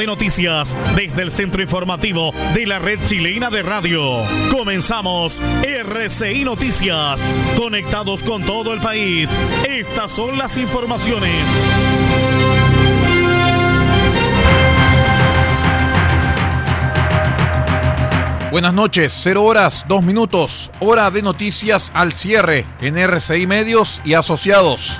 De noticias desde el centro informativo de la red chilena de radio. Comenzamos RCI Noticias. Conectados con todo el país. Estas son las informaciones. Buenas noches, 0 horas, 2 minutos, hora de noticias al cierre en RCI Medios y Asociados.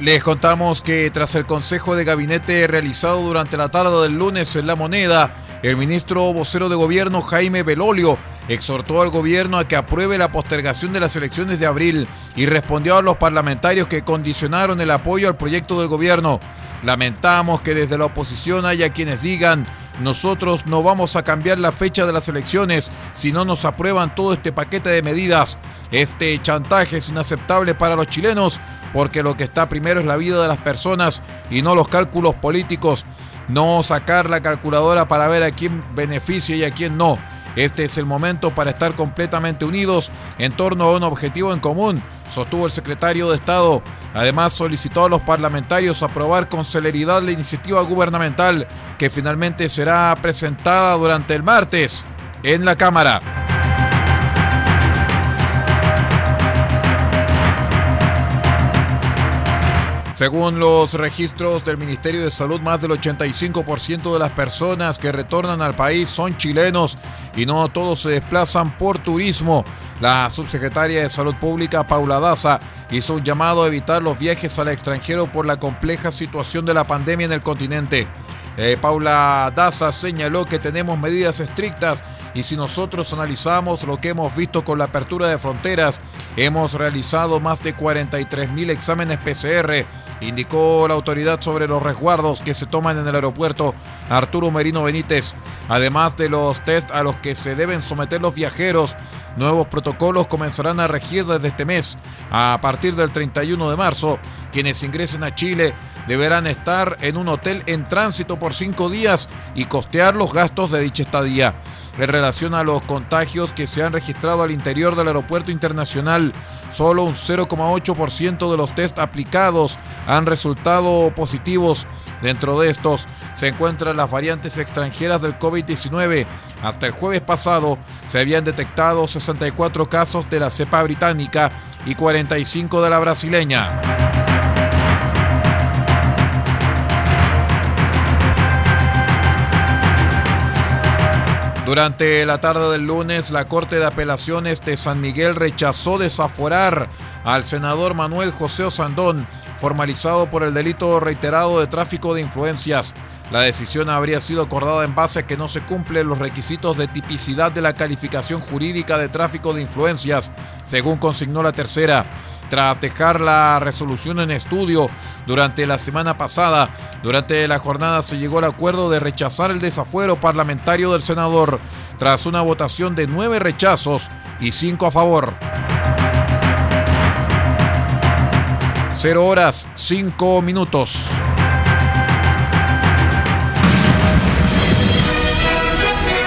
Les contamos que tras el Consejo de Gabinete realizado durante la tarde del lunes en La Moneda, el ministro vocero de Gobierno Jaime Belolio exhortó al gobierno a que apruebe la postergación de las elecciones de abril y respondió a los parlamentarios que condicionaron el apoyo al proyecto del gobierno. Lamentamos que desde la oposición haya quienes digan nosotros no vamos a cambiar la fecha de las elecciones si no nos aprueban todo este paquete de medidas. Este chantaje es inaceptable para los chilenos porque lo que está primero es la vida de las personas y no los cálculos políticos. No sacar la calculadora para ver a quién beneficia y a quién no. Este es el momento para estar completamente unidos en torno a un objetivo en común, sostuvo el secretario de Estado. Además, solicitó a los parlamentarios aprobar con celeridad la iniciativa gubernamental que finalmente será presentada durante el martes en la Cámara. Según los registros del Ministerio de Salud, más del 85% de las personas que retornan al país son chilenos y no todos se desplazan por turismo. La subsecretaria de Salud Pública, Paula Daza, hizo un llamado a evitar los viajes al extranjero por la compleja situación de la pandemia en el continente. Eh, Paula Daza señaló que tenemos medidas estrictas y si nosotros analizamos lo que hemos visto con la apertura de fronteras, hemos realizado más de 43 mil exámenes PCR, indicó la autoridad sobre los resguardos que se toman en el aeropuerto Arturo Merino Benítez, además de los test a los que se deben someter los viajeros. Nuevos protocolos comenzarán a regir desde este mes. A partir del 31 de marzo, quienes ingresen a Chile deberán estar en un hotel en tránsito por cinco días y costear los gastos de dicha estadía. En relación a los contagios que se han registrado al interior del aeropuerto internacional, solo un 0,8% de los test aplicados han resultado positivos. Dentro de estos se encuentran las variantes extranjeras del COVID-19. Hasta el jueves pasado se habían detectado 64 casos de la cepa británica y 45 de la brasileña. Durante la tarde del lunes, la Corte de Apelaciones de San Miguel rechazó desaforar al senador Manuel José Osandón, formalizado por el delito reiterado de tráfico de influencias. La decisión habría sido acordada en base a que no se cumplen los requisitos de tipicidad de la calificación jurídica de tráfico de influencias, según consignó la tercera. Tras dejar la resolución en estudio durante la semana pasada, durante la jornada se llegó al acuerdo de rechazar el desafuero parlamentario del senador, tras una votación de nueve rechazos y cinco a favor. 0 horas 5 minutos.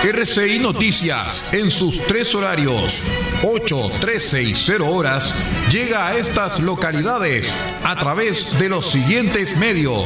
RCI Noticias en sus tres horarios, 8, 13 y 0 horas, llega a estas localidades a través de los siguientes medios.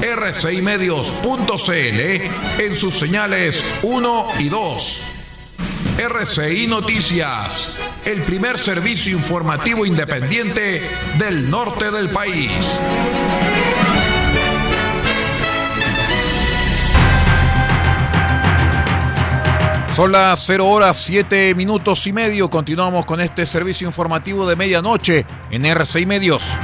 rcimedios.cl en sus señales 1 y 2. RCI Noticias, el primer servicio informativo independiente del norte del país. Son las 0 horas 7 minutos y medio. Continuamos con este servicio informativo de medianoche en RCI Medios.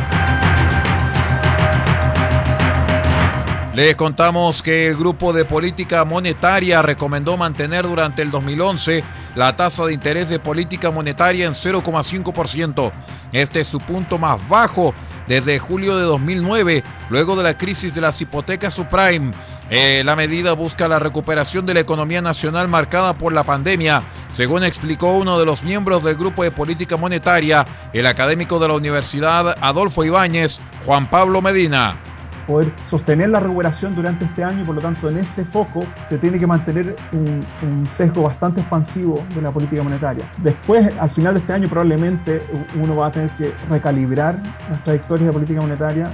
Les contamos que el Grupo de Política Monetaria recomendó mantener durante el 2011 la tasa de interés de política monetaria en 0,5%. Este es su punto más bajo desde julio de 2009, luego de la crisis de las hipotecas subprime. Eh, la medida busca la recuperación de la economía nacional marcada por la pandemia, según explicó uno de los miembros del Grupo de Política Monetaria, el académico de la Universidad Adolfo Ibáñez, Juan Pablo Medina poder sostener la recuperación durante este año, por lo tanto en ese foco se tiene que mantener un, sesgo bastante expansivo de la política monetaria. Después, al final de este año, probablemente uno va a tener que recalibrar las trayectorias de política monetaria.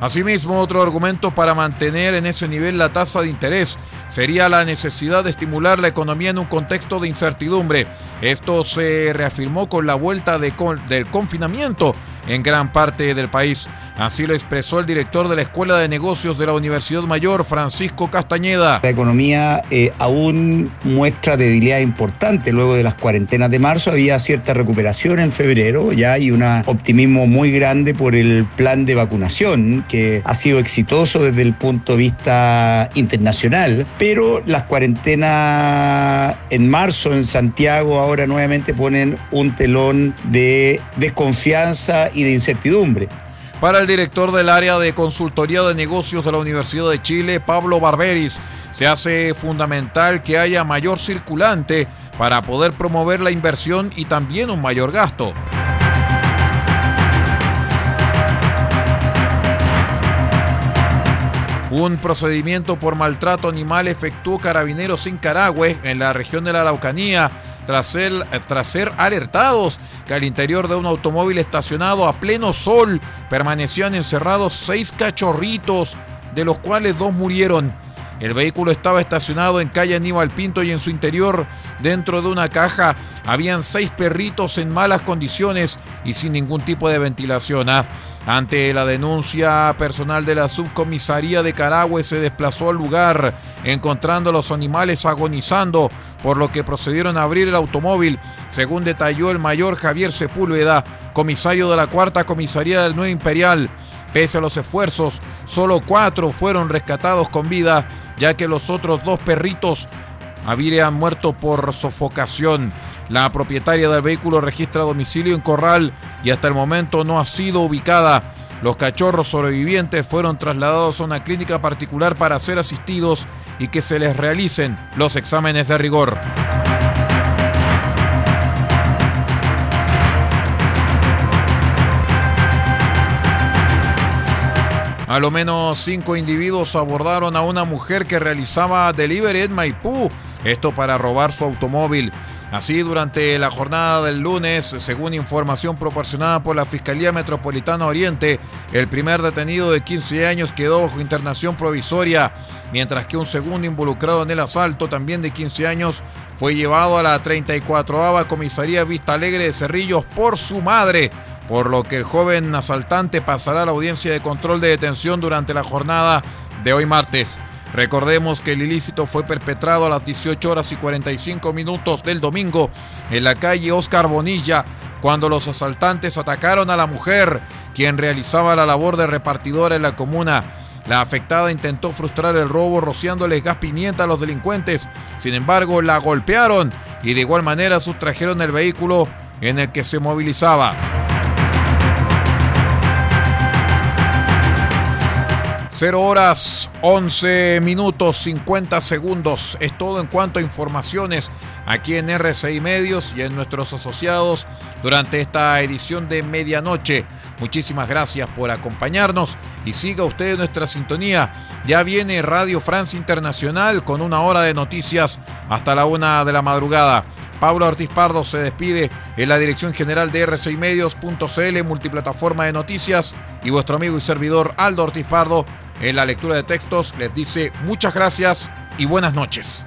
Asimismo, otro argumento para mantener en ese nivel la tasa de interés sería la necesidad de estimular la economía en un contexto de incertidumbre. Esto se reafirmó con la vuelta de, del confinamiento en gran parte del país. Así lo expresó el director de la Escuela de Negocios de la Universidad Mayor, Francisco Castañeda. La economía eh, aún muestra debilidad importante. Luego de las cuarentenas de marzo había cierta recuperación en febrero, ya hay un optimismo muy grande por el plan de vacunación, que ha sido exitoso desde el punto de vista internacional, pero las cuarentenas en marzo en Santiago ahora nuevamente ponen un telón de desconfianza y de incertidumbre. Para el director del área de consultoría de negocios de la Universidad de Chile, Pablo Barberis, se hace fundamental que haya mayor circulante para poder promover la inversión y también un mayor gasto. Un procedimiento por maltrato animal efectuó Carabineros en Carahue, en la región de la Araucanía, tras, ser alertados que al interior de un automóvil estacionado a pleno sol permanecían encerrados seis cachorritos, de los cuales dos murieron. El vehículo estaba estacionado en calle Aníbal Pinto y en su interior, dentro de una caja, habían seis perritos en malas condiciones y sin ningún tipo de ventilación. ¿ah? Ante la denuncia personal de la subcomisaría de Carahue se desplazó al lugar, encontrando a los animales agonizando, por lo que procedieron a abrir el automóvil, según detalló el mayor Javier Sepúlveda, comisario de la cuarta comisaría del Nuevo Imperial. Pese a los esfuerzos, solo cuatro fueron rescatados con vida, ya que los otros dos perritos habían muerto por sofocación. La propietaria del vehículo registra domicilio en Corral y hasta el momento no ha sido ubicada. Los cachorros sobrevivientes fueron trasladados a una clínica particular para ser asistidos y que se les realicen los exámenes de rigor. A lo menos cinco individuos abordaron a una mujer que realizaba delivery en Maipú, esto para robar su automóvil. Así, durante la jornada del lunes, según información proporcionada por la Fiscalía Metropolitana Oriente, el primer detenido de 15 años quedó bajo internación provisoria, mientras que un segundo involucrado en el asalto, también de 15 años, fue llevado a la 34 Comisaría Vista Alegre de Cerrillos por su madre por lo que el joven asaltante pasará a la audiencia de control de detención durante la jornada de hoy martes. Recordemos que el ilícito fue perpetrado a las 18 horas y 45 minutos del domingo en la calle Oscar Bonilla, cuando los asaltantes atacaron a la mujer, quien realizaba la labor de repartidora en la comuna. La afectada intentó frustrar el robo rociándoles gas pimienta a los delincuentes. Sin embargo, la golpearon y de igual manera sustrajeron el vehículo en el que se movilizaba. 0 horas 11 minutos 50 segundos. Es todo en cuanto a informaciones aquí en RCI Medios y en nuestros asociados durante esta edición de medianoche. Muchísimas gracias por acompañarnos y siga usted nuestra sintonía. Ya viene Radio Francia Internacional con una hora de noticias hasta la una de la madrugada. Pablo Ortiz Pardo se despide en la dirección general de RCI Medios.cl, multiplataforma de noticias, y vuestro amigo y servidor Aldo Ortiz Pardo en la lectura de textos les dice muchas gracias y buenas noches.